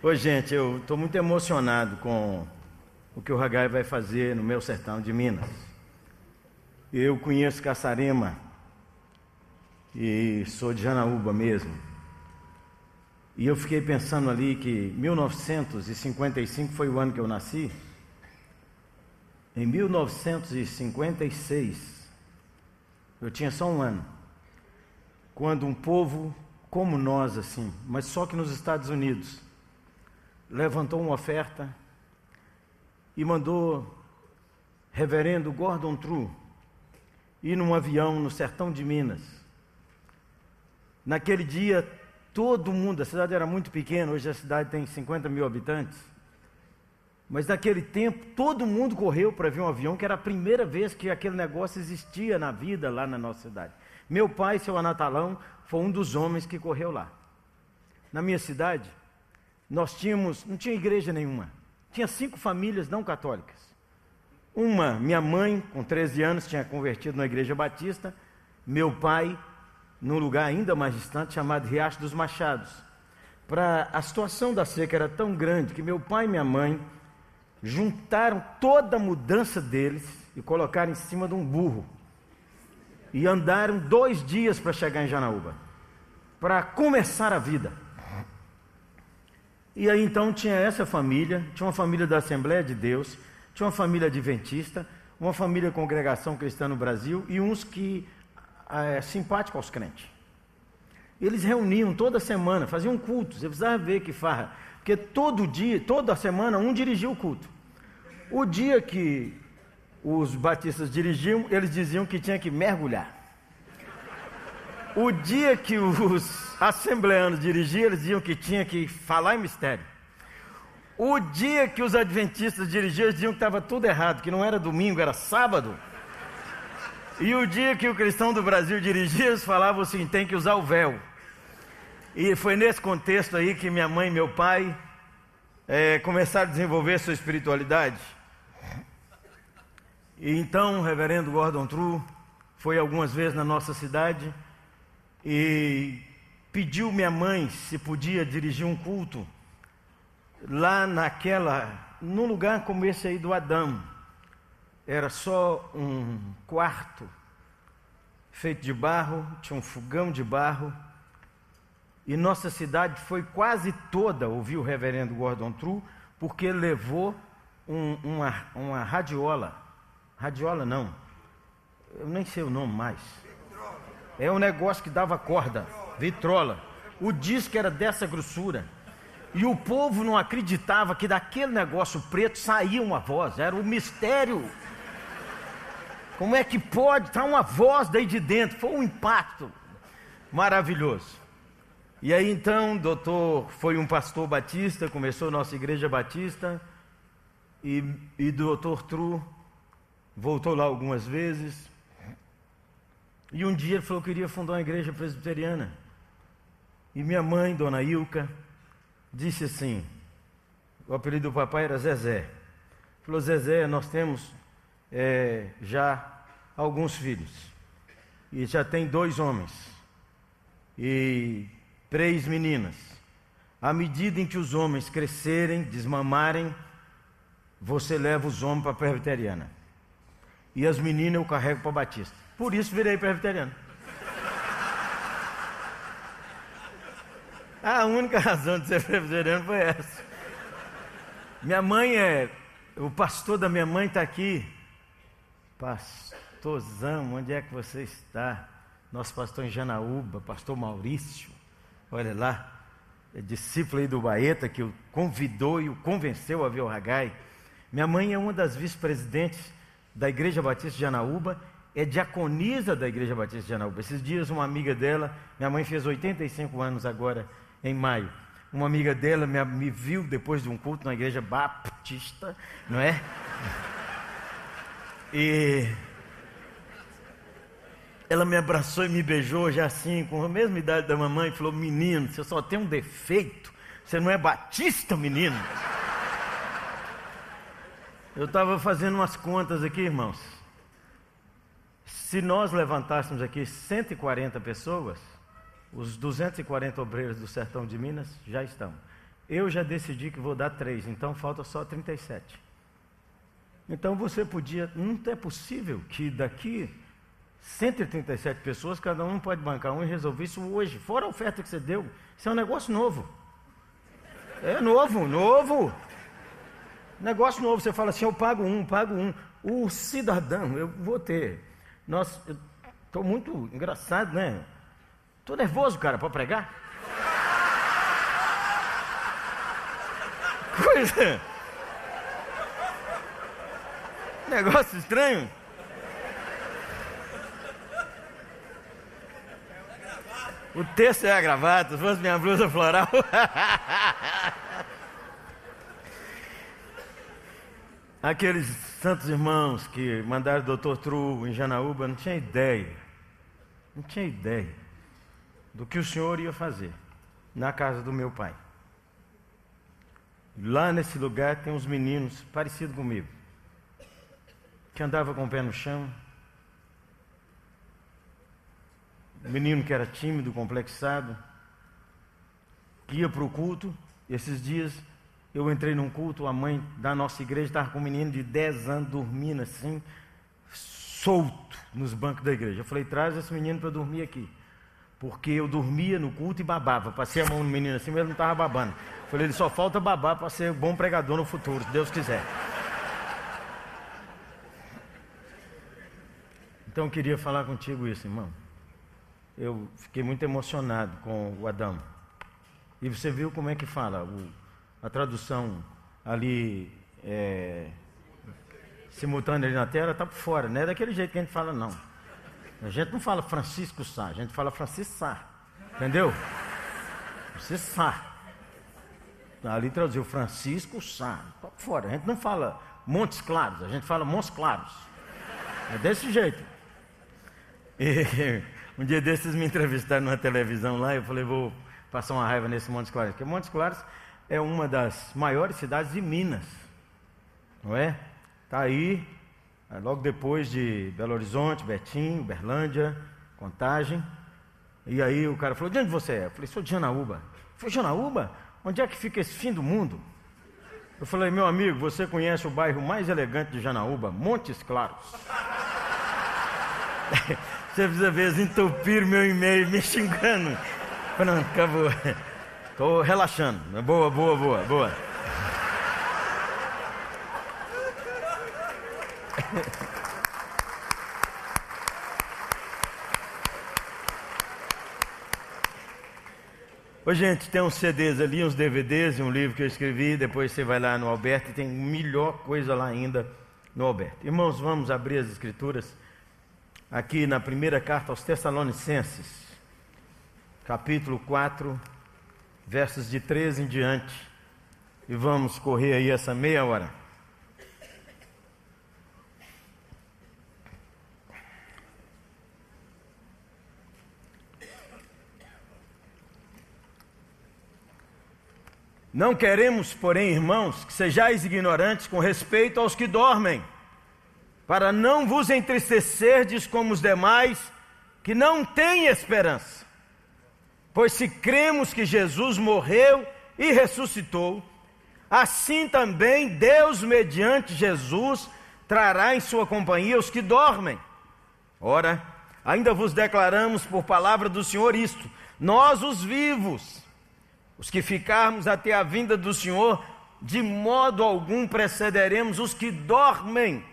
Oi, gente, eu estou muito emocionado com o que o Ragai vai fazer no meu sertão de Minas. Eu conheço Caçarema e sou de Janaúba mesmo. E eu fiquei pensando ali que 1955 foi o ano que eu nasci. Em 1956, eu tinha só um ano, quando um povo como nós, assim, mas só que nos Estados Unidos, levantou uma oferta e mandou reverendo Gordon True ir num avião no sertão de Minas. Naquele dia, todo mundo, a cidade era muito pequena, hoje a cidade tem 50 mil habitantes. Mas naquele tempo, todo mundo correu para ver um avião, que era a primeira vez que aquele negócio existia na vida lá na nossa cidade. Meu pai, seu Anatalão, foi um dos homens que correu lá. Na minha cidade, nós tínhamos, não tinha igreja nenhuma, tinha cinco famílias não católicas. Uma, minha mãe, com 13 anos, tinha convertido na igreja batista, meu pai, num lugar ainda mais distante, chamado Riacho dos Machados. Para a situação da seca era tão grande que meu pai e minha mãe juntaram toda a mudança deles e colocaram em cima de um burro. E andaram dois dias para chegar em Janaúba, para começar a vida. E aí então tinha essa família, tinha uma família da Assembleia de Deus, tinha uma família adventista, uma família congregação cristã no Brasil e uns que é, simpáticos aos crentes. Eles reuniam toda semana, faziam cultos, você precisava ver que farra, porque todo dia, toda semana, um dirigia o culto. O dia que os batistas dirigiam, eles diziam que tinha que mergulhar. O dia que os assembleanos dirigiam, eles diziam que tinha que falar em mistério. O dia que os adventistas dirigiam, eles diziam que estava tudo errado, que não era domingo, era sábado. E o dia que o cristão do Brasil dirigia, eles falavam assim: tem que usar o véu. E foi nesse contexto aí que minha mãe e meu pai é, começaram a desenvolver sua espiritualidade. E então o reverendo Gordon True foi algumas vezes na nossa cidade e pediu minha mãe se podia dirigir um culto lá naquela, num lugar como esse aí do Adão. Era só um quarto feito de barro, tinha um fogão de barro. E nossa cidade foi quase toda ouvir o reverendo Gordon True, porque levou um, uma, uma radiola. Radiola não, eu nem sei o nome mais é um negócio que dava corda, vitrola. O disco era dessa grossura. E o povo não acreditava que daquele negócio preto saía uma voz, era um mistério. Como é que pode estar uma voz daí de dentro? Foi um impacto maravilhoso. E aí então, doutor foi um pastor batista, começou nossa igreja batista, e, e doutor Tru voltou lá algumas vezes, e um dia ele falou que queria fundar uma igreja presbiteriana. E minha mãe, dona Ilka, disse assim: o apelido do papai era Zezé. Falou: Zezé, nós temos é, já alguns filhos. E já tem dois homens. E três meninas. À medida em que os homens crescerem, desmamarem, você leva os homens para a presbiteriana. E as meninas eu carrego para a Batista. Por isso virei presbiteriano. A única razão de ser presbiteriano foi essa. Minha mãe é. O pastor da minha mãe está aqui. Pastorzão, onde é que você está? Nosso pastor em Janaúba, pastor Maurício. Olha lá. É discípulo aí do Baeta que o convidou e o convenceu a ver o Ragai. Minha mãe é uma das vice-presidentes da Igreja Batista de Janaúba é diaconisa da Igreja Batista de Janaúba. Esses dias, uma amiga dela, minha mãe fez 85 anos agora, em maio. Uma amiga dela me, me viu depois de um culto na Igreja Batista, não é? E ela me abraçou e me beijou já assim, com a mesma idade da mamãe, e falou: Menino, você só tem um defeito, você não é batista, menino. Eu estava fazendo umas contas aqui, irmãos. Se nós levantássemos aqui 140 pessoas, os 240 obreiros do sertão de Minas já estão. Eu já decidi que vou dar três, então falta só 37. Então você podia, não é possível que daqui 137 pessoas, cada um pode bancar um e resolver isso hoje, fora a oferta que você deu. Isso é um negócio novo. É novo, novo. Negócio novo, você fala assim, eu pago um, pago um. O cidadão, eu vou ter. Nós, estou muito engraçado, né? Estou nervoso, cara, para pregar. Coisa. Negócio estranho. O texto é a gravata, se fosse minha blusa floral. Aqueles santos irmãos que mandaram o doutor Tru em Janaúba não tinha ideia, não tinha ideia do que o senhor ia fazer na casa do meu pai. Lá nesse lugar tem uns meninos parecidos comigo, que andava com o pé no chão. Um menino que era tímido, complexado, que ia para o culto, esses dias eu entrei num culto, a mãe da nossa igreja estava com um menino de 10 anos dormindo assim, solto nos bancos da igreja. Eu falei: traz esse menino para dormir aqui. Porque eu dormia no culto e babava. Passei a mão no menino assim, mas ele não estava babando. Eu falei: ele só falta babar para ser bom pregador no futuro, se Deus quiser. Então eu queria falar contigo isso, irmão. Eu fiquei muito emocionado com o Adão. E você viu como é que fala? O, a tradução ali é, simultânea ali na tela está por fora, não é daquele jeito que a gente fala, não. A gente não fala Francisco Sá, a gente fala Francisco Sá, entendeu? Francisco Sá. Ali traduziu Francisco Sá, está por fora. A gente não fala Montes Claros, a gente fala Montes Claros. É desse jeito. E, um dia desses me entrevistaram numa televisão lá, eu falei, vou passar uma raiva nesse Montes Claros, porque Montes Claros é uma das maiores cidades de Minas, não é? Está aí, é logo depois de Belo Horizonte, Betim, Uberlândia, Contagem. E aí o cara falou: De onde você é? Eu falei: Sou de Janaúba. Eu falei: Janaúba? Onde é que fica esse fim do mundo? Eu falei: Meu amigo, você conhece o bairro mais elegante de Janaúba? Montes Claros. você precisa ver, eles meu e-mail me xingando. Pronto, acabou. Estou relaxando. Boa, boa, boa, boa. Ô, gente, tem uns CDs ali, uns DVDs e um livro que eu escrevi. Depois você vai lá no Alberto e tem melhor coisa lá ainda no Alberto. Irmãos, vamos abrir as Escrituras aqui na primeira carta aos Tessalonicenses, capítulo 4 versos de 13 em diante, e vamos correr aí essa meia hora. Não queremos, porém, irmãos, que sejais ignorantes com respeito aos que dormem, para não vos entristecerdes como os demais que não têm esperança. Pois se cremos que Jesus morreu e ressuscitou, assim também Deus, mediante Jesus, trará em sua companhia os que dormem. Ora, ainda vos declaramos por palavra do Senhor isto: nós, os vivos, os que ficarmos até a vinda do Senhor, de modo algum precederemos os que dormem.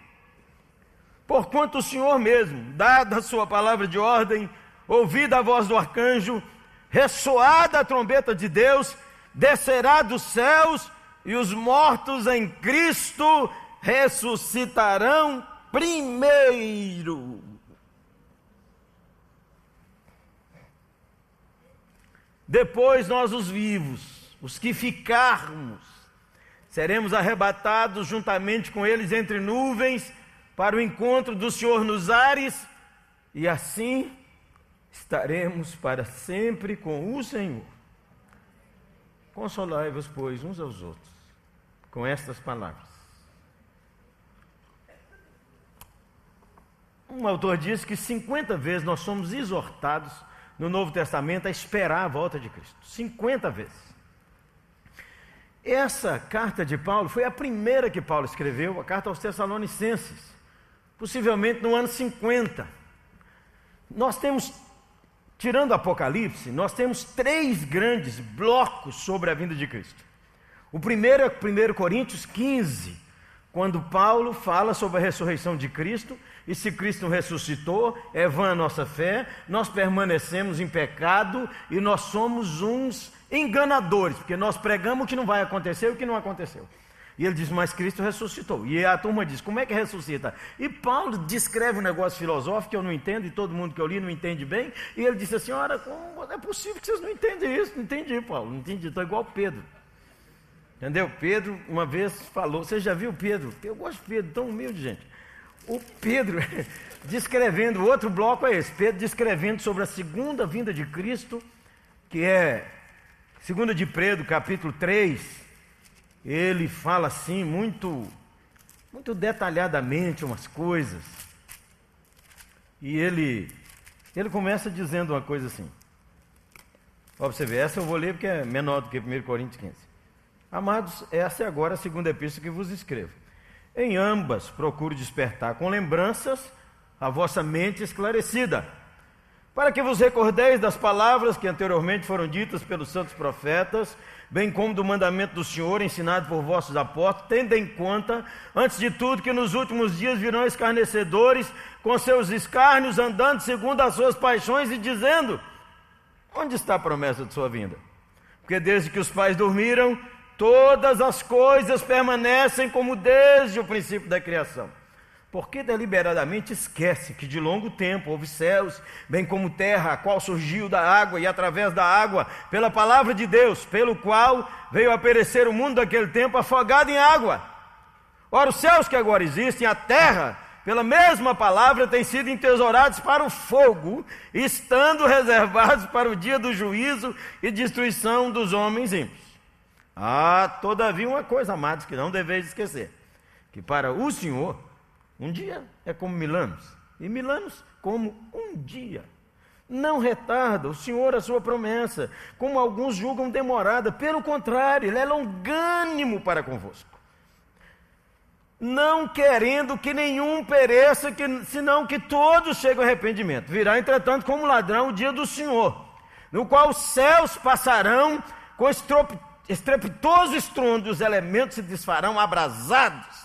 Porquanto o Senhor mesmo, dada a sua palavra de ordem, ouvida a voz do arcanjo, ressoada a trombeta de Deus, descerá dos céus e os mortos em Cristo ressuscitarão primeiro. Depois nós, os vivos, os que ficarmos, seremos arrebatados juntamente com eles entre nuvens para o encontro do Senhor nos ares, e assim estaremos para sempre com o Senhor. Consolai-vos, pois, uns aos outros, com estas palavras. Um autor diz que 50 vezes nós somos exortados no Novo Testamento a esperar a volta de Cristo. 50 vezes. Essa carta de Paulo foi a primeira que Paulo escreveu, a carta aos Tessalonicenses, possivelmente no ano 50. Nós temos, tirando o Apocalipse, nós temos três grandes blocos sobre a vinda de Cristo. O primeiro é 1 Coríntios 15, quando Paulo fala sobre a ressurreição de Cristo, e se Cristo ressuscitou, é vã a nossa fé, nós permanecemos em pecado e nós somos uns enganadores, porque nós pregamos o que não vai acontecer e o que não aconteceu. E ele diz, mas Cristo ressuscitou. E a turma diz, como é que ressuscita? E Paulo descreve um negócio filosófico que eu não entendo, e todo mundo que eu li não entende bem. E ele disse assim: Ora, como é possível que vocês não entendem isso? Não entendi, Paulo, não entendi, estou igual Pedro. Entendeu? Pedro uma vez falou, você já viu Pedro? Eu gosto de Pedro, tão humilde, gente. O Pedro, descrevendo, outro bloco é esse, Pedro descrevendo sobre a segunda vinda de Cristo, que é, segunda de Pedro, capítulo 3, ele fala assim, muito, muito detalhadamente umas coisas. E ele, ele começa dizendo uma coisa assim. Ver, essa eu vou ler porque é menor do que 1 Coríntios 15. Amados, essa é agora a segunda epístola que vos escrevo. Em ambas procuro despertar com lembranças a vossa mente esclarecida, para que vos recordeis das palavras que anteriormente foram ditas pelos santos profetas, bem como do mandamento do Senhor ensinado por vossos apóstolos, tendo em conta, antes de tudo, que nos últimos dias virão escarnecedores com seus escárnios, andando segundo as suas paixões e dizendo: Onde está a promessa de sua vinda? Porque desde que os pais dormiram, Todas as coisas permanecem como desde o princípio da criação. Porque deliberadamente esquece que de longo tempo houve céus, bem como terra, a qual surgiu da água e através da água, pela palavra de Deus, pelo qual veio a perecer o mundo daquele tempo afogado em água. Ora, os céus que agora existem, a terra, pela mesma palavra, têm sido entesourados para o fogo, estando reservados para o dia do juízo e destruição dos homens ímpios. Ah, todavia uma coisa, amados, que não deveis esquecer: que para o Senhor, um dia é como mil anos, e mil anos como um dia. Não retarda o Senhor a sua promessa, como alguns julgam demorada, pelo contrário, Ele é longânimo para convosco. Não querendo que nenhum pereça, que, senão que todos cheguem ao arrependimento. Virá, entretanto, como ladrão o dia do Senhor, no qual os céus passarão com estrepitoso estrondo, os elementos se desfarão abrasados.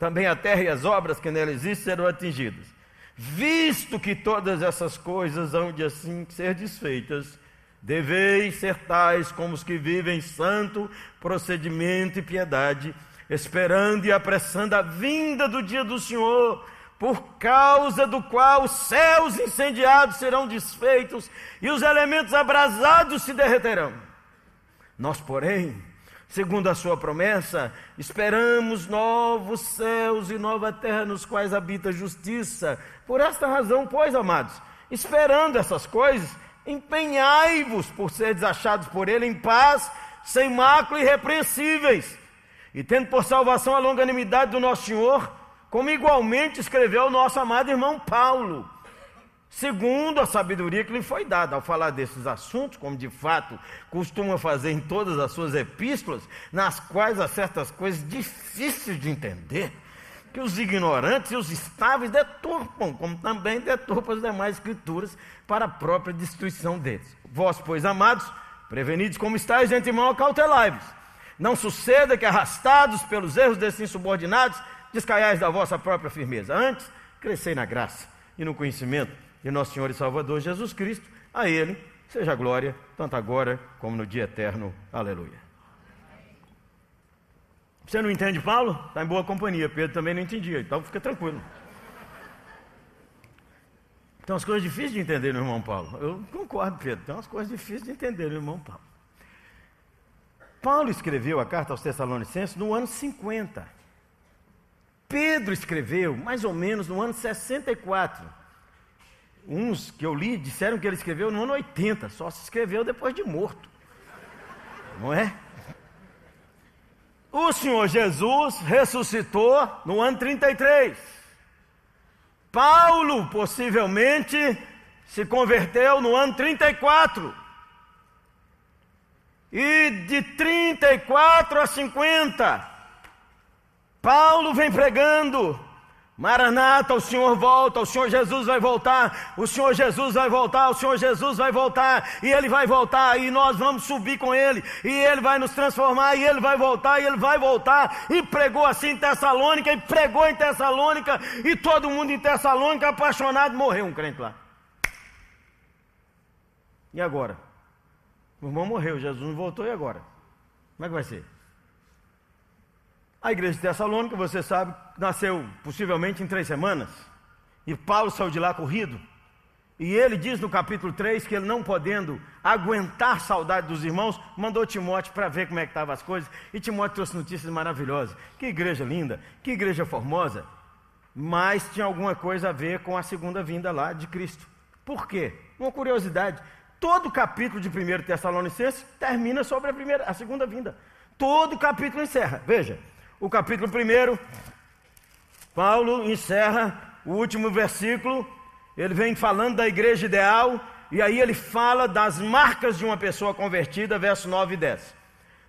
Também a terra e as obras que nela existem serão atingidas. Visto que todas essas coisas hão de assim ser desfeitas, deveis ser tais como os que vivem santo procedimento e piedade, esperando e apressando a vinda do dia do Senhor, por causa do qual os céus incendiados serão desfeitos e os elementos abrasados se derreterão. Nós, porém, segundo a sua promessa, esperamos novos céus e nova terra nos quais habita justiça. Por esta razão, pois, amados, esperando essas coisas, empenhai-vos por seres achados por ele em paz, sem mácula e irrepreensíveis, e tendo por salvação a longanimidade do nosso Senhor, como igualmente escreveu o nosso amado irmão Paulo segundo a sabedoria que lhe foi dada. Ao falar desses assuntos, como de fato costuma fazer em todas as suas epístolas, nas quais há certas coisas difíceis de entender, que os ignorantes e os estáveis deturpam, como também deturpam as demais escrituras para a própria destruição deles. Vós, pois, amados, prevenidos como estáis de antemão, acautelai-vos. Não suceda que, arrastados pelos erros desses insubordinados, descaiais da vossa própria firmeza. Antes, crescei na graça e no conhecimento de nosso Senhor e Salvador Jesus Cristo, a Ele seja a glória, tanto agora como no dia eterno. Aleluia. Você não entende Paulo? Está em boa companhia. Pedro também não entendia, então fica tranquilo. Tem umas coisas difíceis de entender no irmão Paulo. Eu concordo, Pedro. Tem umas coisas difíceis de entender no irmão Paulo. Paulo escreveu a carta aos Tessalonicenses no ano 50. Pedro escreveu mais ou menos no ano 64 uns que eu li disseram que ele escreveu no ano 80, só se escreveu depois de morto. Não é? O Senhor Jesus ressuscitou no ano 33. Paulo possivelmente se converteu no ano 34. E de 34 a 50, Paulo vem pregando Maranata, o Senhor volta, o Senhor Jesus vai voltar, o Senhor Jesus vai voltar, o Senhor Jesus vai voltar, e Ele vai voltar, e nós vamos subir com Ele, e Ele vai nos transformar, e Ele vai voltar, e Ele vai voltar, e pregou assim em Tessalônica, e pregou em Tessalônica, e todo mundo em Tessalônica apaixonado, morreu um crente lá. E agora? O irmão morreu, Jesus não voltou, e agora? Como é que vai ser? A igreja de Tessalônica, você sabe, nasceu possivelmente em três semanas. E Paulo saiu de lá corrido. E ele diz no capítulo 3 que ele não podendo aguentar saudade dos irmãos, mandou Timóteo para ver como é que estavam as coisas. E Timóteo trouxe notícias maravilhosas. Que igreja linda, que igreja formosa. Mas tinha alguma coisa a ver com a segunda vinda lá de Cristo. Por quê? Uma curiosidade. Todo capítulo de 1 Tessalonicenses termina sobre a, primeira, a segunda vinda. Todo capítulo encerra. Veja, o capítulo 1, Paulo encerra o último versículo, ele vem falando da igreja ideal, e aí ele fala das marcas de uma pessoa convertida, verso 9 e 10.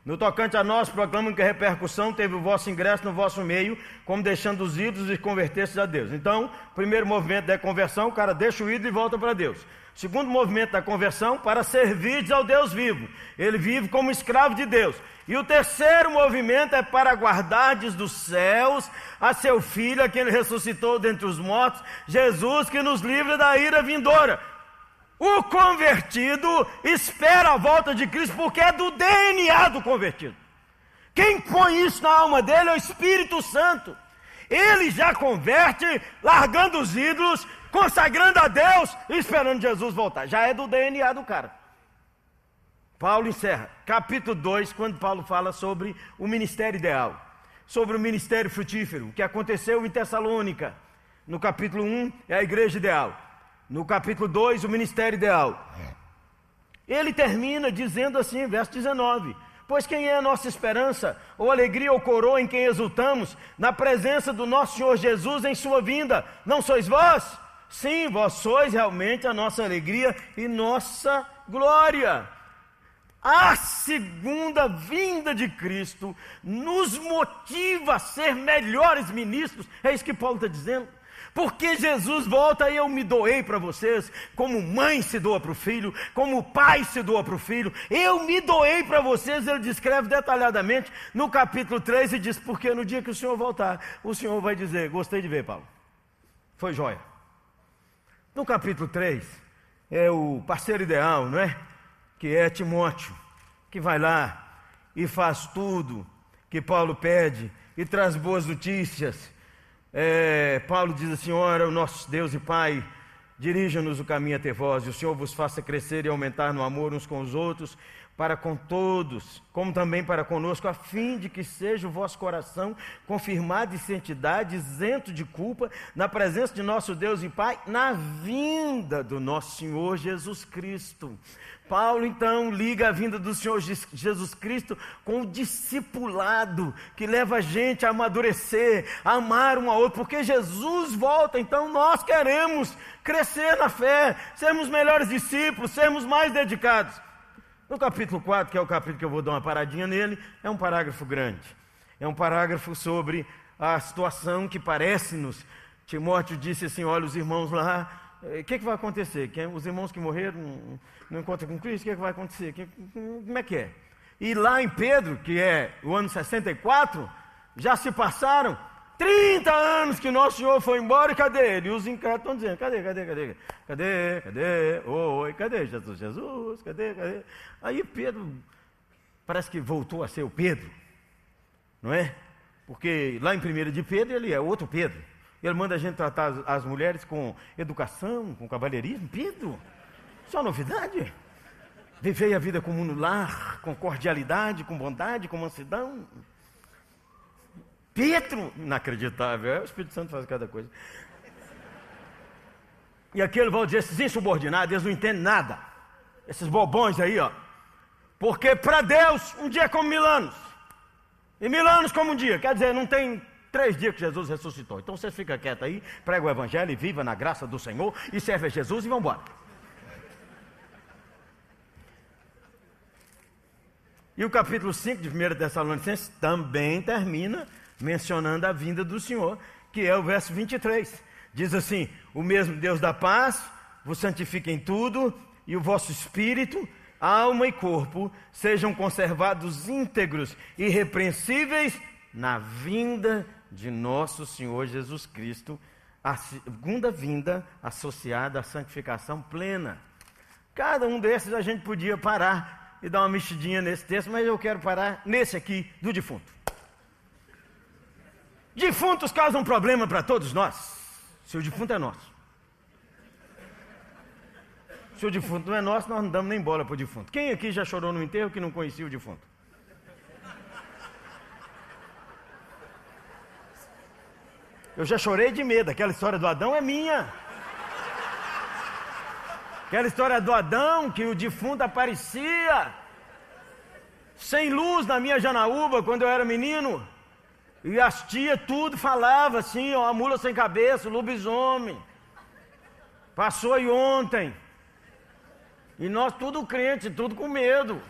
No tocante a nós, proclamam que a repercussão teve o vosso ingresso no vosso meio, como deixando os ídolos e converter-se a Deus. Então, primeiro movimento da conversão, o cara deixa o ídolo e volta para Deus. Segundo movimento da conversão, para servir ao Deus vivo. Ele vive como escravo de Deus. E o terceiro movimento é para guardardes dos céus a seu filho, a quem ele ressuscitou dentre os mortos, Jesus que nos livra da ira vindoura. O convertido espera a volta de Cristo porque é do DNA do convertido. Quem põe isso na alma dele é o Espírito Santo. Ele já converte, largando os ídolos, consagrando a Deus e esperando Jesus voltar. Já é do DNA do cara. Paulo encerra, capítulo 2, quando Paulo fala sobre o ministério ideal, sobre o ministério frutífero, o que aconteceu em Tessalônica. No capítulo 1 é a igreja ideal. No capítulo 2, o ministério ideal. Ele termina dizendo assim, verso 19: Pois quem é a nossa esperança, ou alegria ou coroa em quem exultamos, na presença do nosso Senhor Jesus em sua vinda? Não sois vós? Sim, vós sois realmente a nossa alegria e nossa glória. A segunda vinda de Cristo nos motiva a ser melhores ministros, é isso que Paulo está dizendo. Porque Jesus volta e eu me doei para vocês, como mãe se doa para o filho, como pai se doa para o filho, eu me doei para vocês, ele descreve detalhadamente no capítulo 3 e diz: Porque no dia que o Senhor voltar, o Senhor vai dizer: Gostei de ver, Paulo, foi jóia. No capítulo 3, é o parceiro ideal, não é? que é Timóteo, que vai lá e faz tudo que Paulo pede e traz boas notícias. É, Paulo diz assim: Ora, o nosso Deus e Pai, dirija-nos o caminho até vós, e o Senhor vos faça crescer e aumentar no amor uns com os outros, para com todos, como também para conosco, a fim de que seja o vosso coração confirmado em santidade, isento de culpa, na presença de nosso Deus e Pai, na vinda do nosso Senhor Jesus Cristo. Paulo então liga a vinda do Senhor Jesus Cristo com o discipulado que leva a gente a amadurecer, a amar um ao outro, porque Jesus volta, então nós queremos crescer na fé, sermos melhores discípulos, sermos mais dedicados. No capítulo 4, que é o capítulo que eu vou dar uma paradinha nele, é um parágrafo grande. É um parágrafo sobre a situação que parece-nos. Timóteo disse assim: olha, os irmãos lá, o eh, que, que vai acontecer? os irmãos que morreram não, encontram com Cristo, o que, que vai acontecer? Que, como é que é? E lá em Pedro, que é o ano 64, já se passaram 30 anos que nosso Senhor foi embora e cadê ele? E os incrédulos estão dizendo: cadê, cadê, cadê? Cadê, cadê? Oi, cadê Jesus? Jesus, cadê, cadê? Aí Pedro, parece que voltou a ser o Pedro, não é? Porque lá em 1 de Pedro ele é outro Pedro. Ele manda a gente tratar as, as mulheres com educação, com cavalheirismo. Pedro, só novidade. Vivei a vida como no lar, com cordialidade, com bondade, com mansidão. Pedro, inacreditável, é o Espírito Santo faz cada coisa. E aqui ele vai dizer, esses insubordinados, eles não entendem nada. Esses bobões aí, ó. Porque para Deus, um dia é como mil anos. E mil anos como um dia. Quer dizer, não tem três dias que Jesus ressuscitou. Então você fica quieto aí, prega o evangelho e viva na graça do Senhor e serve a Jesus e vamos embora. E o capítulo 5 de 1 Tessalonicenses também termina mencionando a vinda do Senhor, que é o verso 23. Diz assim: O mesmo Deus da paz vos santifique em tudo, e o vosso espírito, alma e corpo sejam conservados íntegros irrepreensíveis na vinda de nosso Senhor Jesus Cristo, a segunda vinda associada à santificação plena. Cada um desses a gente podia parar e dar uma mexidinha nesse texto, mas eu quero parar nesse aqui do defunto. Defuntos causam problema para todos nós. Se o defunto é nosso. Se o defunto não é nosso, nós não damos nem bola para o defunto. Quem aqui já chorou no enterro que não conhecia o defunto? Eu já chorei de medo. Aquela história do Adão é minha. Aquela história do Adão que o defunto aparecia sem luz na minha Janaúba quando eu era menino. E as tias tudo falava assim, ó, a mula sem cabeça, o lobisomem. Passou aí ontem. E nós tudo crente, tudo com medo.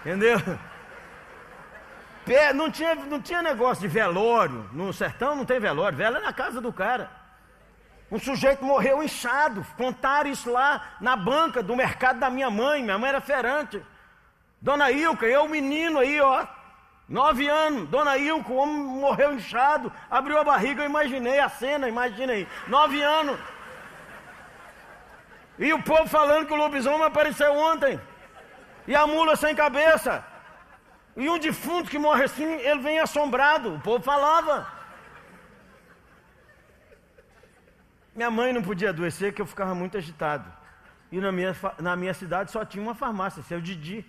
Entendeu? Não tinha, não tinha negócio de velório. No sertão não tem velório. Vela é na casa do cara. Um sujeito morreu inchado. Contaram isso lá na banca do mercado da minha mãe. Minha mãe era ferante. Dona Ilka, eu menino aí, ó. Nove anos, Dona Ilka, o homem morreu inchado, abriu a barriga, eu imaginei a cena, imagina aí. Nove anos. E o povo falando que o lobisomem apareceu ontem. E a mula sem cabeça. E um defunto que morre assim, ele vem assombrado. O povo falava. Minha mãe não podia adoecer, que eu ficava muito agitado. E na minha, na minha cidade só tinha uma farmácia, seu Didi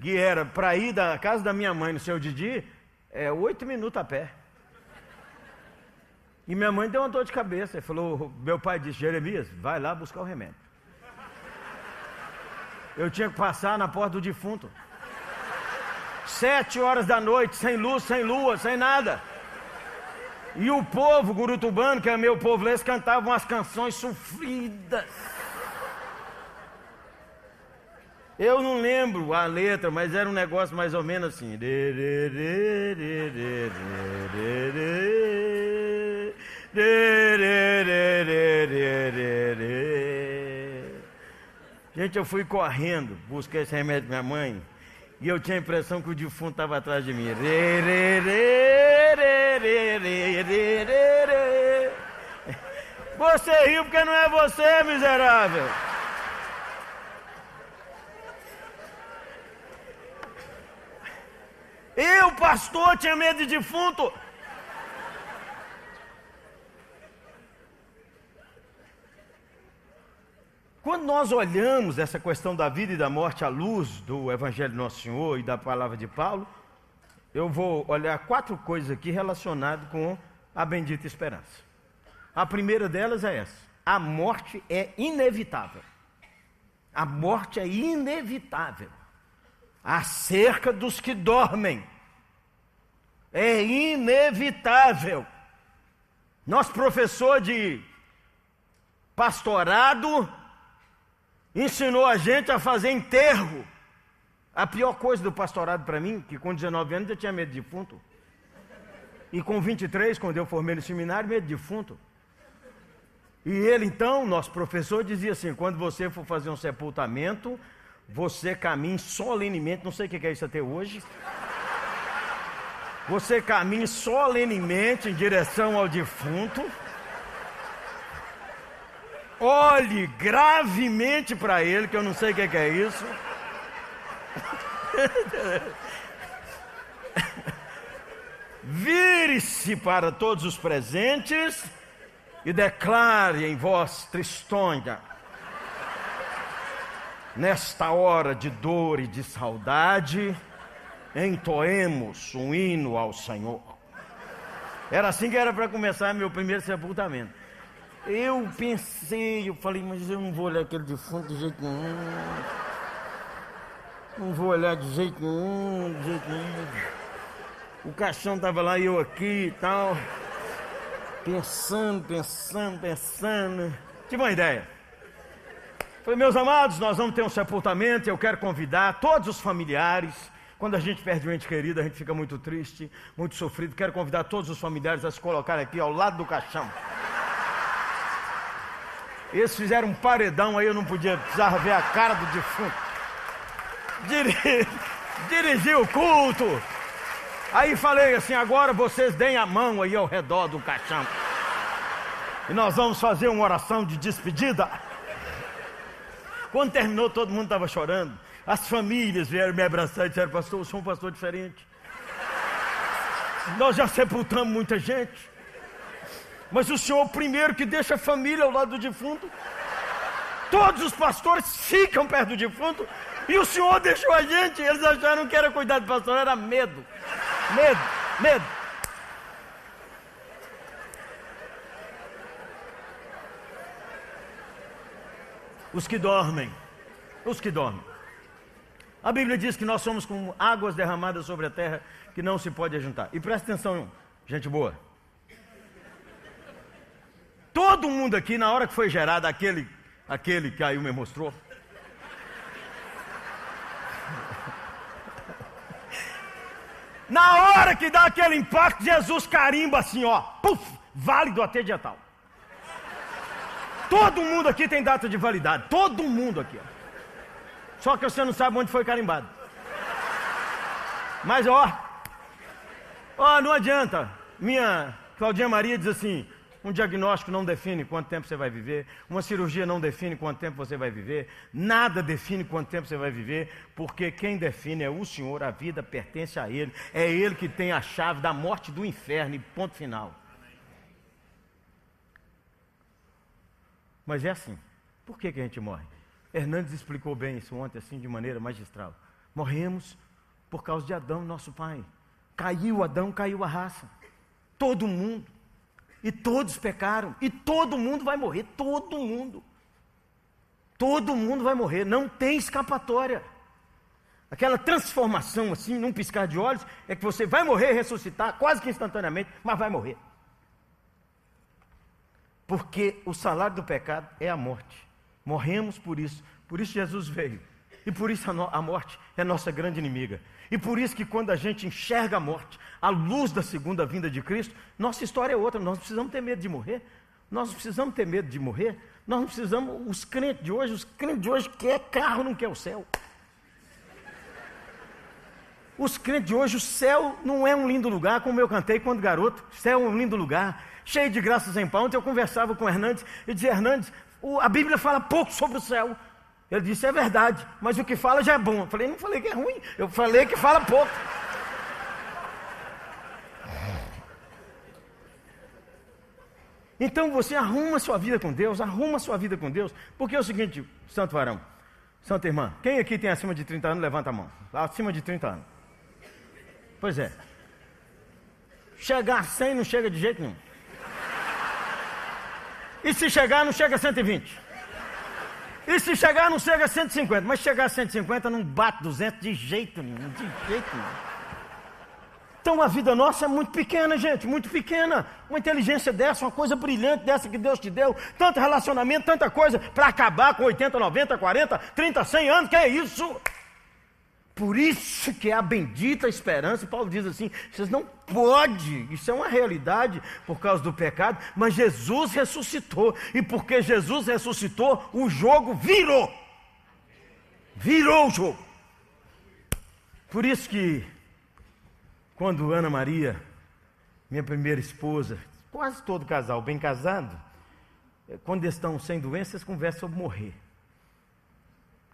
que era para ir da casa da minha mãe no seu Didi, é oito minutos a pé. E minha mãe deu uma dor de cabeça. Falou, meu pai disse, Jeremias, vai lá buscar o remédio. Eu tinha que passar na porta do defunto. Sete horas da noite, sem luz, sem lua, sem nada. E o povo gurutubano, que é meu povo, eles cantavam umas canções sofridas. Eu não lembro a letra, mas era um negócio mais ou menos assim. Gente, eu fui correndo buscar esse remédio pra minha mãe e eu tinha a impressão que o defunto estava atrás de mim. Você riu porque não é você, miserável. Eu, pastor, tinha medo de defunto. Quando nós olhamos essa questão da vida e da morte à luz do Evangelho de Nosso Senhor e da palavra de Paulo, eu vou olhar quatro coisas aqui relacionadas com a bendita esperança. A primeira delas é essa: a morte é inevitável. A morte é inevitável acerca dos que dormem. É inevitável. Nosso professor de pastorado ensinou a gente a fazer enterro. A pior coisa do pastorado para mim, que com 19 anos eu tinha medo de defunto. E com 23, quando eu formei no seminário, medo de defunto. E ele então, nosso professor, dizia assim: quando você for fazer um sepultamento, você caminhe solenemente, não sei o que é isso até hoje. Você caminhe solenemente em direção ao defunto. Olhe gravemente para ele, que eu não sei o que é isso. Vire-se para todos os presentes e declare em voz tristonha nesta hora de dor e de saudade, entoemos um hino ao Senhor. Era assim que era para começar meu primeiro sepultamento. Eu pensei, eu falei, mas eu não vou olhar aquele defunto de jeito nenhum. Não vou olhar de jeito nenhum, de jeito nenhum. O caixão estava lá e eu aqui e tal. Pensando, pensando, pensando. Tive uma ideia. Falei, meus amados, nós vamos ter um sepultamento, eu quero convidar todos os familiares. Quando a gente perde um ente querido, a gente fica muito triste, muito sofrido. Quero convidar todos os familiares a se colocarem aqui ao lado do caixão. Eles fizeram um paredão aí, eu não podia, precisava ver a cara do defunto. Diri, dirigi o culto. Aí falei assim: agora vocês deem a mão aí ao redor do caixão. E nós vamos fazer uma oração de despedida. Quando terminou, todo mundo estava chorando. As famílias vieram me abraçar e disseram: Pastor, eu sou um pastor diferente. Nós já sepultamos muita gente. Mas o senhor, primeiro que deixa a família ao lado do defunto. Todos os pastores ficam perto do defunto. E o senhor deixou a gente. Eles acharam que era cuidar do pastor, era medo. Medo, medo. Os que dormem, os que dormem. A Bíblia diz que nós somos como águas derramadas sobre a terra que não se pode ajuntar. E presta atenção, gente boa. Todo mundo aqui, na hora que foi gerado aquele, aquele que aí me mostrou, Na hora que dá aquele impacto, Jesus carimba assim, ó, puf, válido até dia tal. Todo mundo aqui tem data de validade, todo mundo aqui. Só que você não sabe onde foi carimbado. Mas ó, ó, não adianta. Minha Claudinha Maria diz assim: um diagnóstico não define quanto tempo você vai viver, uma cirurgia não define quanto tempo você vai viver, nada define quanto tempo você vai viver, porque quem define é o Senhor, a vida pertence a Ele, é Ele que tem a chave da morte do inferno, e ponto final. Mas é assim. Por que, que a gente morre? Hernandes explicou bem isso ontem, assim, de maneira magistral. Morremos por causa de Adão, nosso pai. Caiu Adão, caiu a raça. Todo mundo. E todos pecaram. E todo mundo vai morrer. Todo mundo. Todo mundo vai morrer. Não tem escapatória. Aquela transformação, assim, num piscar de olhos, é que você vai morrer ressuscitar quase que instantaneamente, mas vai morrer. Porque o salário do pecado é a morte. Morremos por isso. Por isso Jesus veio. E por isso a, morte é nossa grande inimiga. E por isso que quando a gente enxerga a morte, à luz da segunda vinda de Cristo, nossa história é outra. Nós não precisamos ter medo de morrer. Nós não precisamos ter medo de morrer. Nós não precisamos, os crentes de hoje, os crentes de hoje quer carro, não quer o céu. Os crentes de hoje, o céu não é um lindo lugar, como eu cantei quando garoto. Céu é um lindo lugar, cheio de graças em pão. Ontem eu conversava com o Hernandes e dizia: Hernandes, a Bíblia fala pouco sobre o céu. Ele disse: é verdade, mas o que fala já é bom. Eu falei: não falei que é ruim, eu falei que fala pouco. Então você arruma sua vida com Deus, arruma sua vida com Deus, porque é o seguinte, Santo Varão, Santa Irmã, quem aqui tem acima de 30 anos, levanta a mão. Acima de 30 anos. Pois é. Chegar a 100 não chega de jeito nenhum. E se chegar, não chega a 120. E se chegar, não chega a 150. Mas chegar a 150 não bate 200 de jeito nenhum. De jeito nenhum. Então a vida nossa é muito pequena, gente, muito pequena. Uma inteligência dessa, uma coisa brilhante dessa que Deus te deu, tanto relacionamento, tanta coisa, para acabar com 80, 90, 40, 30, 100 anos, que é isso? Por isso que é a bendita esperança, Paulo diz assim: vocês não podem, isso é uma realidade por causa do pecado, mas Jesus ressuscitou, e porque Jesus ressuscitou, o jogo virou. Virou o jogo. Por isso que, quando Ana Maria, minha primeira esposa, quase todo casal bem casado, quando estão sem doença, eles conversam sobre morrer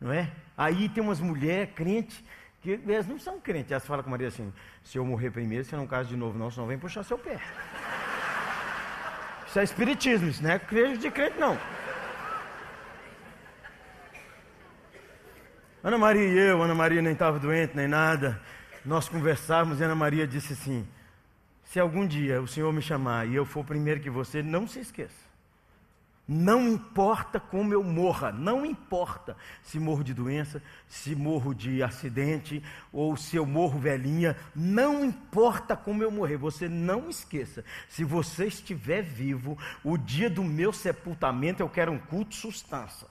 não é? Aí tem umas mulheres crentes que elas não são crentes. Elas falam com Maria assim: se eu morrer primeiro, você não casa de novo, não, senão vem puxar seu pé. Isso é espiritismo, isso não é creio de crente, não. Ana Maria e eu, Ana Maria nem estava doente nem nada. Nós conversávamos e Ana Maria disse assim: se algum dia o Senhor me chamar e eu for primeiro que você, não se esqueça. Não importa como eu morra, não importa se morro de doença, se morro de acidente ou se eu morro velhinha, não importa como eu morrer, você não esqueça, se você estiver vivo, o dia do meu sepultamento eu quero um culto substância.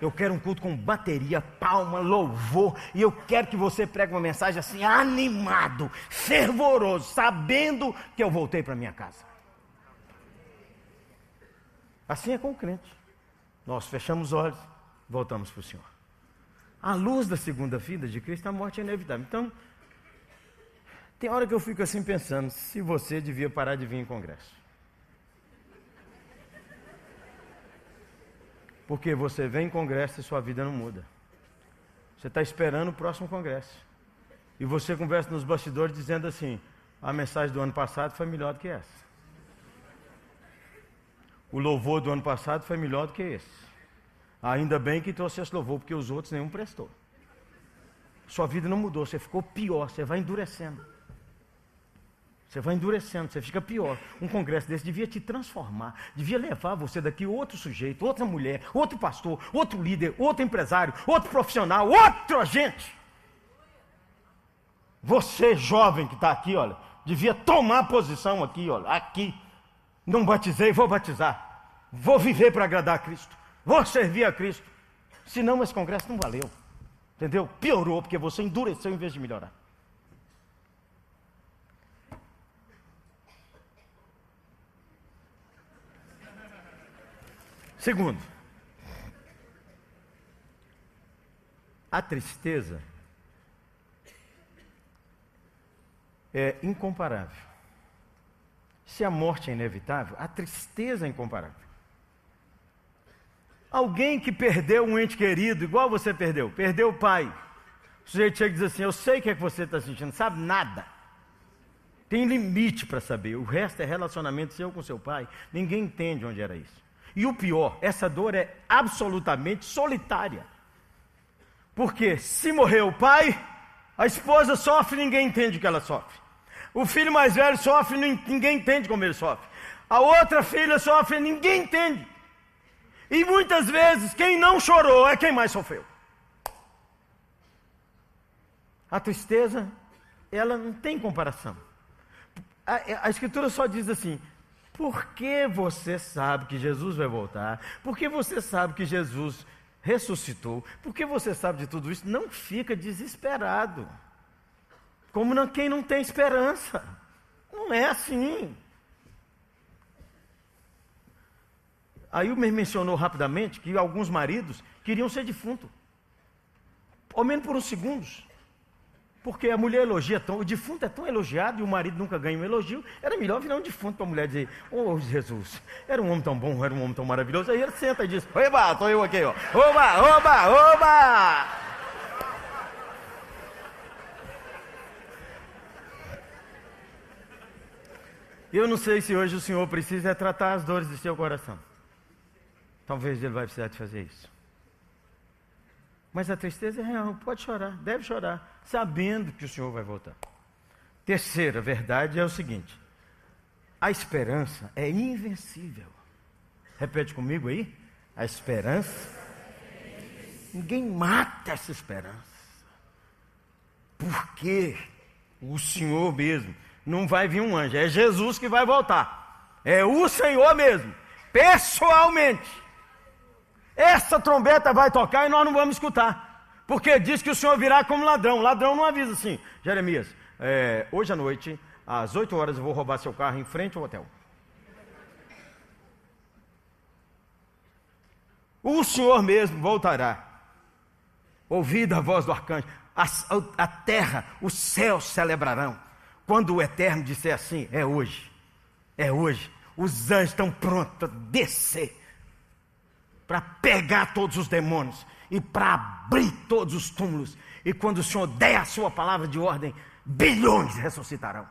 Eu quero um culto com bateria, palma, louvor. E eu quero que você pregue uma mensagem assim, animado, fervoroso, sabendo que eu voltei para minha casa. Assim é com o crente. Nós fechamos os olhos, voltamos para o Senhor. A luz da segunda vida de Cristo, a morte é inevitável. Então, tem hora que eu fico assim pensando, se você devia parar de vir em congresso. Porque você vem em congresso e sua vida não muda. Você está esperando o próximo congresso. E você conversa nos bastidores dizendo assim: a mensagem do ano passado foi melhor do que essa. O louvor do ano passado foi melhor do que esse. Ainda bem que trouxe esse louvor, porque os outros nenhum prestou. Sua vida não mudou, você ficou pior, você vai endurecendo. Você vai endurecendo, você fica pior. Um congresso desse devia te transformar, devia levar você daqui outro sujeito, outra mulher, outro pastor, outro líder, outro empresário, outro profissional, outro agente. Você, jovem que está aqui, olha, devia tomar posição aqui, olha, aqui. Não batizei, vou batizar. Vou viver para agradar a Cristo. Vou servir a Cristo. Senão esse congresso não valeu. Entendeu? Piorou, porque você endureceu em vez de melhorar. Segundo, a tristeza é incomparável. Se a morte é inevitável, a tristeza é incomparável. Alguém que perdeu um ente querido, igual você perdeu, perdeu o pai. O sujeito chega e diz assim: Eu sei o que é que você está sentindo, sabe nada. Tem limite para saber. O resto é relacionamento seu com seu pai. Ninguém entende onde era isso. E o pior, essa dor é absolutamente solitária. Porque se morrer o pai, a esposa sofre, ninguém entende o que ela sofre. O filho mais velho sofre, ninguém entende como ele sofre. A outra filha sofre, ninguém entende. E muitas vezes quem não chorou é quem mais sofreu. A tristeza, ela não tem comparação. A, a Escritura só diz assim: porque você sabe que Jesus vai voltar, porque você sabe que Jesus ressuscitou, porque você sabe de tudo isso, não fica desesperado. Como não, quem não tem esperança. Não é assim. Aí o mencionou rapidamente que alguns maridos queriam ser defunto. Ao menos por uns segundos. Porque a mulher elogia tão, o defunto é tão elogiado e o marido nunca ganha um elogio. Era melhor virar um defunto para a mulher dizer: Oh Jesus, era um homem tão bom, era um homem tão maravilhoso. Aí ele senta e diz: Oba, estou eu aqui, ó. Oba, oba, oba! Eu não sei se hoje o Senhor precisa tratar as dores do seu coração. Talvez Ele vai precisar de fazer isso. Mas a tristeza é real, pode chorar, deve chorar, sabendo que o Senhor vai voltar. Terceira verdade é o seguinte: a esperança é invencível. Repete comigo aí. A esperança. Ninguém mata essa esperança. Porque o Senhor mesmo. Não vai vir um anjo, é Jesus que vai voltar. É o Senhor mesmo, pessoalmente essa trombeta vai tocar e nós não vamos escutar. Porque diz que o Senhor virá como ladrão. Ladrão não avisa assim. Jeremias, é, hoje à noite, às 8 horas, eu vou roubar seu carro em frente ao hotel. O Senhor mesmo voltará. Ouvida a voz do arcanjo, a, a terra, os céus celebrarão. Quando o Eterno disser assim, é hoje. É hoje. Os anjos estão prontos a descer para pegar todos os demônios e para abrir todos os túmulos. E quando o Senhor der a sua palavra de ordem, bilhões ressuscitarão.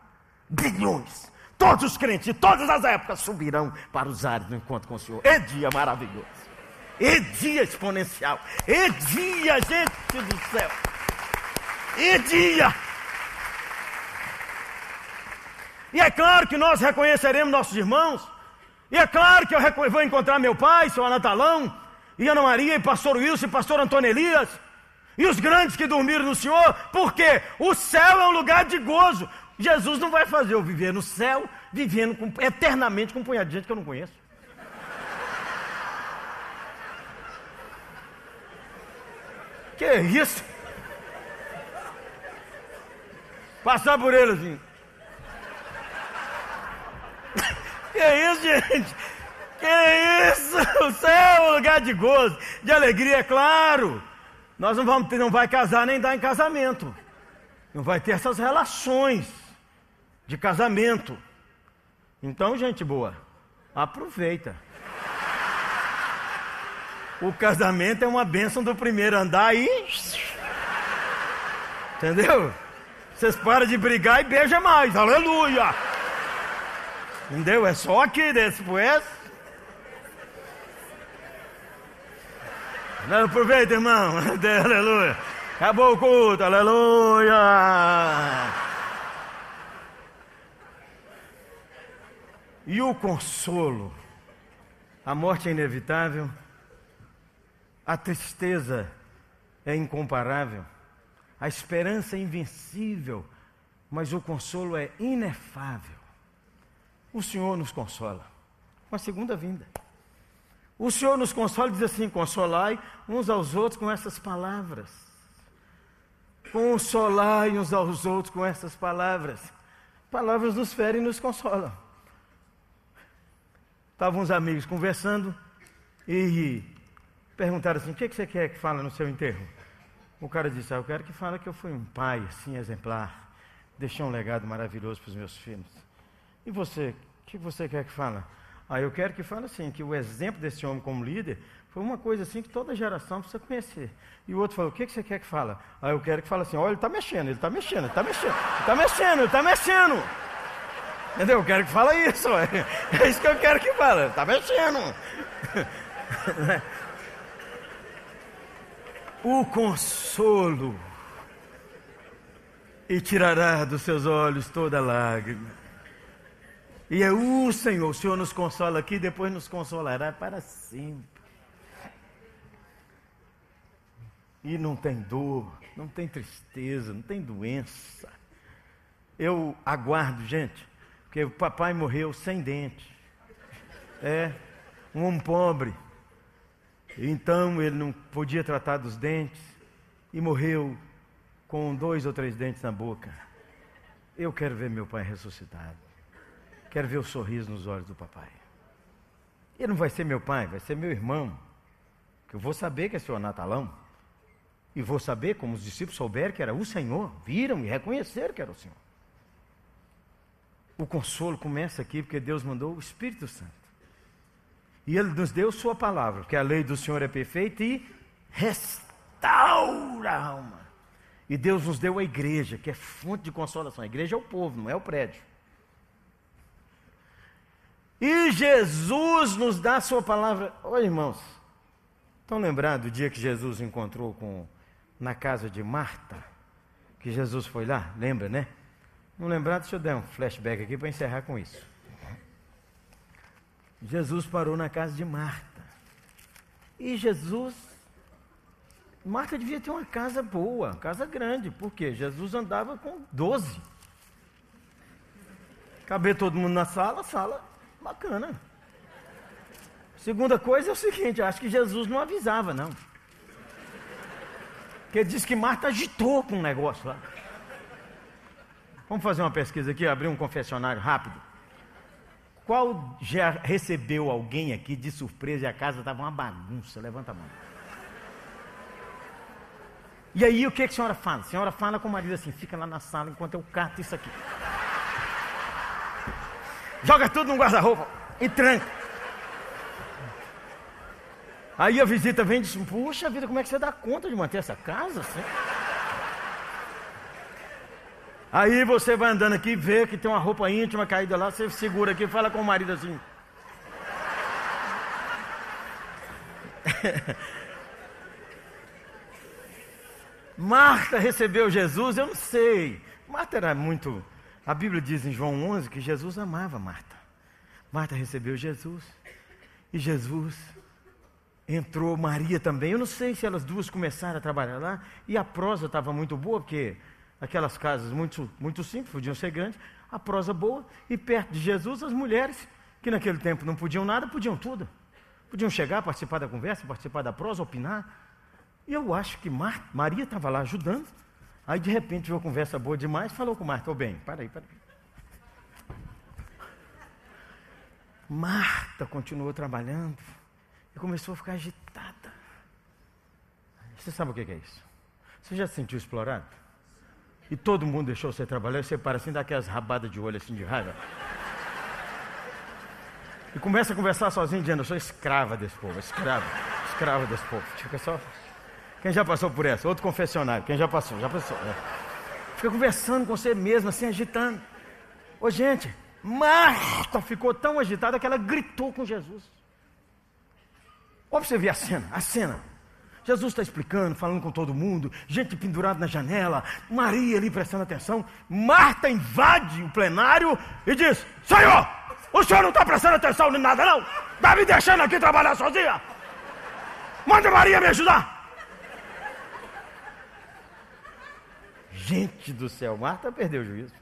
Bilhões. Todos os crentes de todas as épocas subirão para os ares no encontro com o Senhor. É dia maravilhoso. É dia exponencial. É dia, gente do céu. É dia. E é claro que nós reconheceremos nossos irmãos e é claro que eu vou encontrar meu pai, seu Anatalão, e Ana Maria, e pastor Wilson, e pastor Antônio Elias, e os grandes que dormiram no Senhor, porque o céu é um lugar de gozo. Jesus não vai fazer eu viver no céu, vivendo com, eternamente com um punhado de gente que eu não conheço. Que isso? Passar por ele assim. Que isso, gente? Que isso? O céu é um lugar de gozo, de alegria, é claro. Nós não vamos ter, não vai casar nem dar em casamento. Não vai ter essas relações de casamento. Então, gente boa, aproveita. O casamento é uma bênção do primeiro andar e. Entendeu? Vocês param de brigar e beijam mais. Aleluia! Entendeu? É só aqui depois. Aproveita, irmão. Aleluia. Acabou o culto. Aleluia. E o consolo? A morte é inevitável, a tristeza é incomparável, a esperança é invencível, mas o consolo é inefável. O Senhor nos consola com a segunda vinda. O Senhor nos consola e diz assim: consolai uns aos outros com essas palavras. Consolai uns aos outros com essas palavras. Palavras nos ferem e nos consolam. Estavam uns amigos conversando e perguntaram assim: o que, você quer que fale no seu enterro? O cara disse: ah, eu quero que fale que eu fui um pai assim exemplar, deixei um legado maravilhoso para os meus filhos. E você, o que você quer que fale? Ah, eu quero que fale assim, que o exemplo desse homem como líder foi uma coisa assim que toda geração precisa conhecer. E o outro falou, o que, você quer que fale? Ah, eu quero que fale assim, olha, ele está mexendo, ele está mexendo, ele está mexendo, ele está mexendo, ele está mexendo. Entendeu? Eu quero que fale isso. É isso que eu quero que fale. Está mexendo. o consolo e tirará dos seus olhos toda lágrima. E é o Senhor, o Senhor nos consola aqui, depois nos consolará para sempre. E não tem dor, não tem tristeza, não tem doença. Eu aguardo, gente, porque o papai morreu sem dente. É, um homem pobre. Então ele não podia tratar dos dentes e morreu com dois ou três dentes na boca. Eu quero ver meu pai ressuscitado. Quero ver o sorriso nos olhos do papai. Ele não vai ser meu pai, vai ser meu irmão. Que eu vou saber que é seu Natalão. E vou saber, como os discípulos souberam, que era o Senhor. Viram e reconheceram que era o Senhor. O consolo começa aqui porque Deus mandou o Espírito Santo. E Ele nos deu Sua palavra, porque a lei do Senhor é perfeita e restaura a alma. E Deus nos deu a igreja, que é fonte de consolação. A igreja é o povo, não é o prédio. E Jesus nos dá a Sua palavra. Oi, irmãos, estão lembrados do dia que Jesus encontrou com na casa de Marta? Que Jesus foi lá? Lembra, né? Não lembrar, deixa eu dar um flashback aqui para encerrar com isso. Jesus parou na casa de Marta. E Jesus. Marta devia ter uma casa boa, casa grande, porque Jesus andava com 12. Caber todo mundo na sala, sala bacana. Segunda coisa é o seguinte, acho que Jesus não avisava, não. Porque disse que Marta agitou com um negócio lá. Vamos fazer uma pesquisa aqui, abrir um confessionário rápido. Qual já recebeu alguém aqui de surpresa e a casa estava uma bagunça? Levanta a mão. E aí o que, que a senhora fala? A senhora fala com o marido assim, fica lá na sala enquanto eu cato isso aqui. Joga tudo no guarda-roupa e tranca. Aí a visita vem e diz, puxa vida, como é que você dá conta de manter essa casa assim? Aí você vai andando aqui, vê que tem uma roupa íntima caída lá, você segura aqui e fala com o marido assim. Marta recebeu Jesus, eu não sei. Marta era muito. A Bíblia diz em João 11 que Jesus amava Marta. Marta recebeu Jesus. E Jesus entrou, Maria também. Eu não sei se elas duas começaram a trabalhar lá. E a prosa estava muito boa, porque aquelas casas muito, muito simples, podiam ser grandes, a prosa boa, e perto de Jesus as mulheres, que naquele tempo não podiam nada, podiam tudo. Podiam chegar, participar da conversa, participar da prosa, opinar. E eu acho que Mar Maria estava lá ajudando. Aí de repente uma conversa boa demais, falou com Marta, ô bem, para aí, para aí. Marta continuou trabalhando e começou a ficar agitada. Você sabe o que é isso? Você já se sentiu explorado? E todo mundo deixou você trabalhar, e você para assim, dá aquelas rabadas de olho assim de raiva. E começa a conversar sozinho, dizendo, eu sou escrava desse povo, escrava, escrava desse povo. Fica só. Quem já passou por essa? Outro confessionário, quem já passou, já passou. É. Fica conversando com você mesmo, assim, agitando. Ô gente, Marta ficou tão agitada que ela gritou com Jesus. Olha você ver a cena, a cena. Jesus está explicando, falando com todo mundo, gente pendurada na janela, Maria ali prestando atenção. Marta invade o plenário e diz: Senhor, o senhor não está prestando atenção em nada, não? Está me deixando aqui trabalhar sozinha? Manda Maria me ajudar. Gente do céu, Marta perdeu o juízo.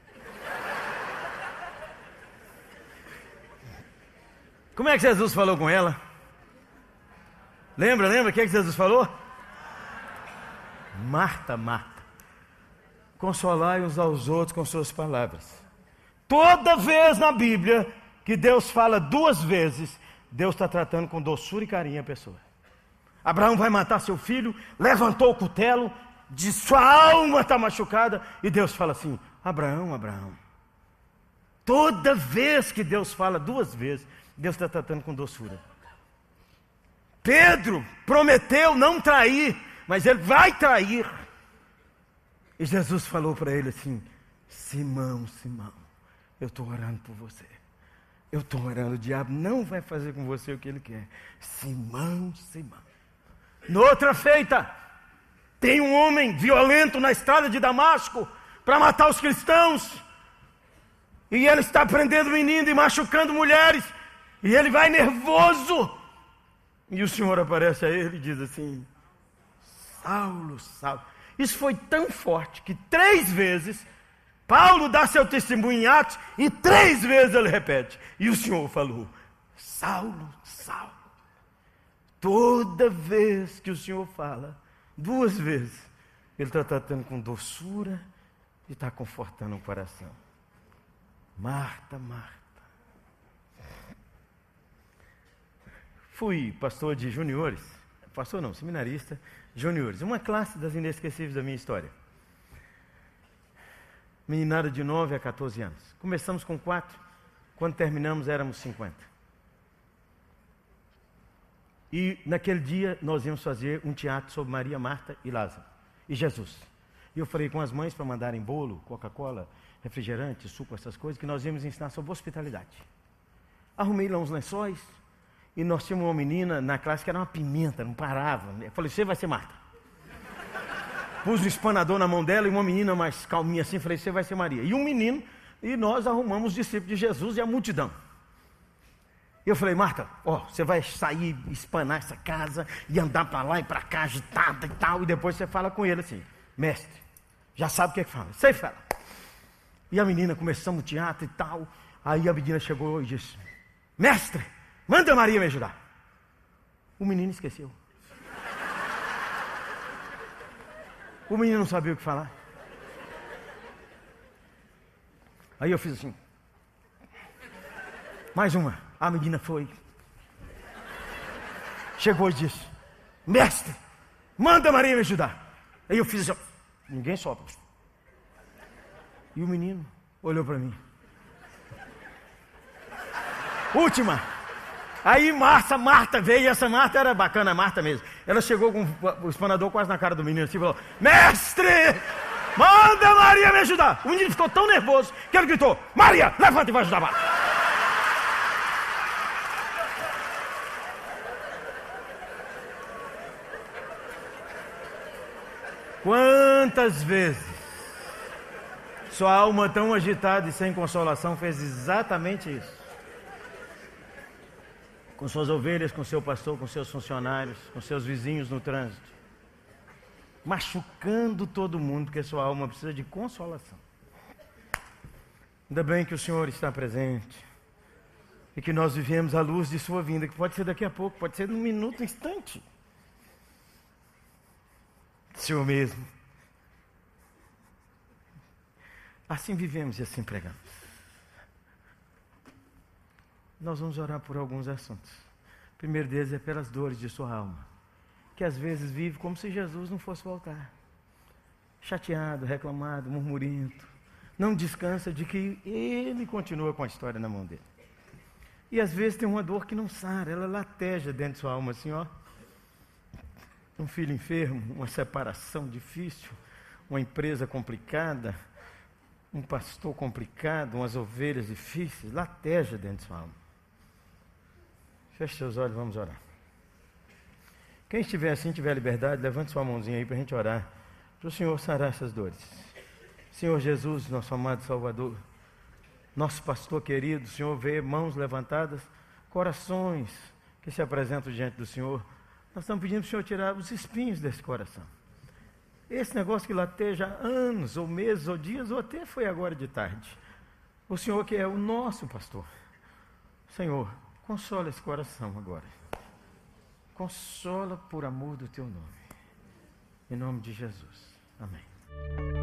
Como é que Jesus falou com ela? Lembra, lembra o que, é que Jesus falou? Marta, Marta, consolai uns aos outros com suas palavras. Toda vez na Bíblia que Deus fala duas vezes, Deus está tratando com doçura e carinho a pessoa. Abraão vai matar seu filho, levantou o cutelo, de sua alma está machucada, e Deus fala assim: Abraão, Abraão. Toda vez que Deus fala duas vezes, Deus está tratando com doçura. Pedro prometeu não trair, mas ele vai trair. E Jesus falou para ele assim: Simão, Simão, eu estou orando por você. Eu estou orando, o diabo não vai fazer com você o que ele quer. Simão, Simão. Noutra feita, tem um homem violento na estrada de Damasco para matar os cristãos. E ele está prendendo menino e machucando mulheres. E ele vai nervoso e o Senhor aparece a ele e diz assim: Saulo, Saulo. Isso foi tão forte que três vezes Paulo dá seu testemunho em Atos e três vezes ele repete. E o Senhor falou: Saulo, Saulo. Toda vez que o Senhor fala, duas vezes, ele está tratando com doçura e está confortando o coração. Marta, Marta. Fui pastor de juniores, pastor não, seminarista, juniores, uma classe das inesquecíveis da minha história. Meninada de 9 a 14 anos. Começamos com quatro, quando terminamos éramos 50. E naquele dia nós íamos fazer um teatro sobre Maria, Marta e Lázaro e Jesus. E eu falei com as mães para mandarem bolo, Coca-Cola, refrigerante, suco, essas coisas, que nós íamos ensinar sobre hospitalidade. Arrumei lá uns lençóis, e nós tínhamos uma menina na classe que era uma pimenta, não parava. Eu falei, você vai ser Marta. Pus o espanador na mão dela e uma menina mais calminha assim, falei, você vai ser Maria. E um menino, e nós arrumamos os discípulos de Jesus e a multidão. Eu falei, Marta, ó, você vai sair, espanar essa casa e andar para lá e para cá, agitada e tal, e depois você fala com ele assim, mestre, já sabe o que é que fala? Sei fala. E a menina, começamos o teatro e tal, aí a menina chegou e disse, mestre, Manda Maria me ajudar. O menino esqueceu. O menino não sabia o que falar. Aí eu fiz assim. Mais uma. A menina foi. Chegou e disse: Mestre, manda Maria me ajudar. Aí eu fiz assim. Ninguém sopra. E o menino olhou para mim. Última. Aí Marta, Marta veio, e essa Marta era bacana, Marta mesmo. Ela chegou com o espanador quase na cara do menino assim e falou: Mestre, manda Maria me ajudar. O menino ficou tão nervoso que ele gritou: Maria, levanta e vai ajudar Marta. Quantas vezes sua alma tão agitada e sem consolação fez exatamente isso? com suas ovelhas, com seu pastor, com seus funcionários, com seus vizinhos no trânsito, machucando todo mundo, porque sua alma precisa de consolação. Ainda bem que o Senhor está presente e que nós vivemos a luz de Sua vinda, que pode ser daqui a pouco, pode ser num minuto, um instante. Senhor mesmo. Assim vivemos e assim pregamos. Nós vamos orar por alguns assuntos. O primeiro deles é pelas dores de sua alma, que às vezes vive como se Jesus não fosse voltar. Chateado, reclamado, murmurento. Não descansa de que ele continua com a história na mão dele. E às vezes tem uma dor que não sara, ela lateja dentro de sua alma assim, ó. Um filho enfermo, uma separação difícil, uma empresa complicada, um pastor complicado, umas ovelhas difíceis, lateja dentro de sua alma. Feche seus olhos, vamos orar. Quem estiver assim, tiver liberdade, levante sua mãozinha aí para a gente orar. Para o Senhor sarar essas dores. Senhor Jesus, nosso amado Salvador, nosso pastor querido, Senhor vê mãos levantadas, corações que se apresentam diante do Senhor. Nós estamos pedindo para o Senhor tirar os espinhos desse coração. Esse negócio que lateja anos, ou meses, ou dias, ou até foi agora de tarde. O Senhor que é o nosso pastor. Senhor, Consola esse coração agora. Consola por amor do teu nome. Em nome de Jesus. Amém.